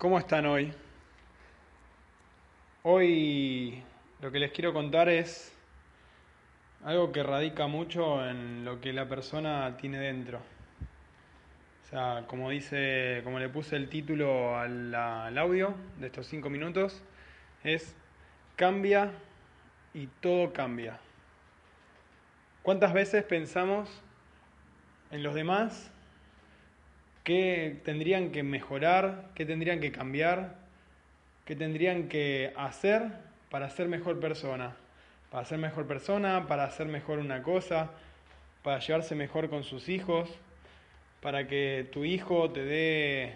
¿Cómo están hoy? Hoy lo que les quiero contar es algo que radica mucho en lo que la persona tiene dentro. O sea, como dice, como le puse el título al, al audio de estos cinco minutos, es cambia y todo cambia. ¿Cuántas veces pensamos en los demás qué tendrían que mejorar, qué tendrían que cambiar, qué tendrían que hacer para ser mejor persona. Para ser mejor persona, para hacer mejor una cosa, para llevarse mejor con sus hijos, para que tu hijo te dé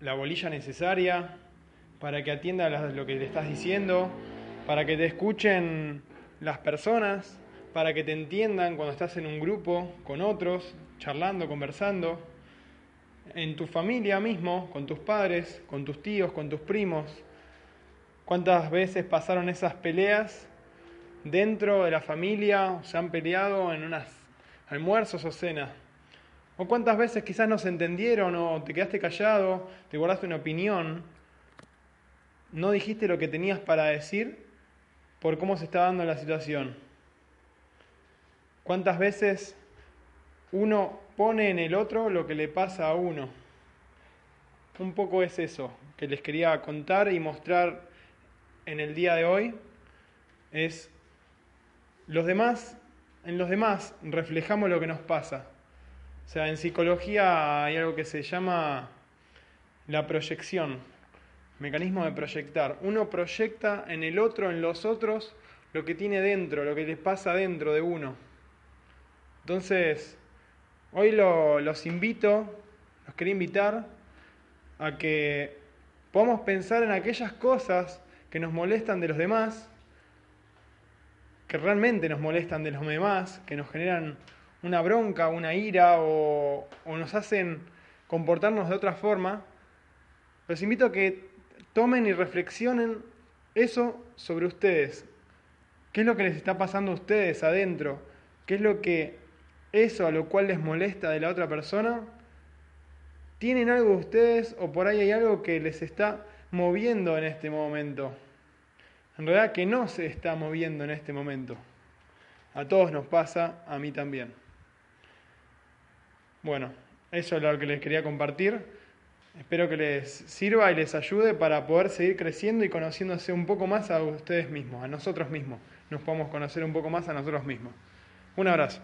la bolilla necesaria, para que atienda lo que le estás diciendo, para que te escuchen las personas, para que te entiendan cuando estás en un grupo con otros, charlando, conversando, en tu familia mismo, con tus padres, con tus tíos, con tus primos. ¿Cuántas veces pasaron esas peleas dentro de la familia? ¿Se han peleado en unas almuerzos o cenas? ¿O cuántas veces quizás no se entendieron o te quedaste callado, te guardaste una opinión, no dijiste lo que tenías para decir por cómo se está dando la situación? ¿Cuántas veces uno pone en el otro lo que le pasa a uno? Un poco es eso que les quería contar y mostrar en el día de hoy. Es los demás, en los demás reflejamos lo que nos pasa. O sea, en psicología hay algo que se llama la proyección, mecanismo de proyectar. Uno proyecta en el otro, en los otros, lo que tiene dentro, lo que les pasa dentro de uno. Entonces, hoy los invito, los quería invitar a que podamos pensar en aquellas cosas que nos molestan de los demás, que realmente nos molestan de los demás, que nos generan una bronca, una ira o, o nos hacen comportarnos de otra forma. Los invito a que tomen y reflexionen eso sobre ustedes. ¿Qué es lo que les está pasando a ustedes adentro? ¿Qué es lo que eso a lo cual les molesta de la otra persona? ¿Tienen algo ustedes o por ahí hay algo que les está moviendo en este momento? En realidad que no se está moviendo en este momento. A todos nos pasa, a mí también. Bueno, eso es lo que les quería compartir. Espero que les sirva y les ayude para poder seguir creciendo y conociéndose un poco más a ustedes mismos, a nosotros mismos. Nos podemos conocer un poco más a nosotros mismos. Un abrazo.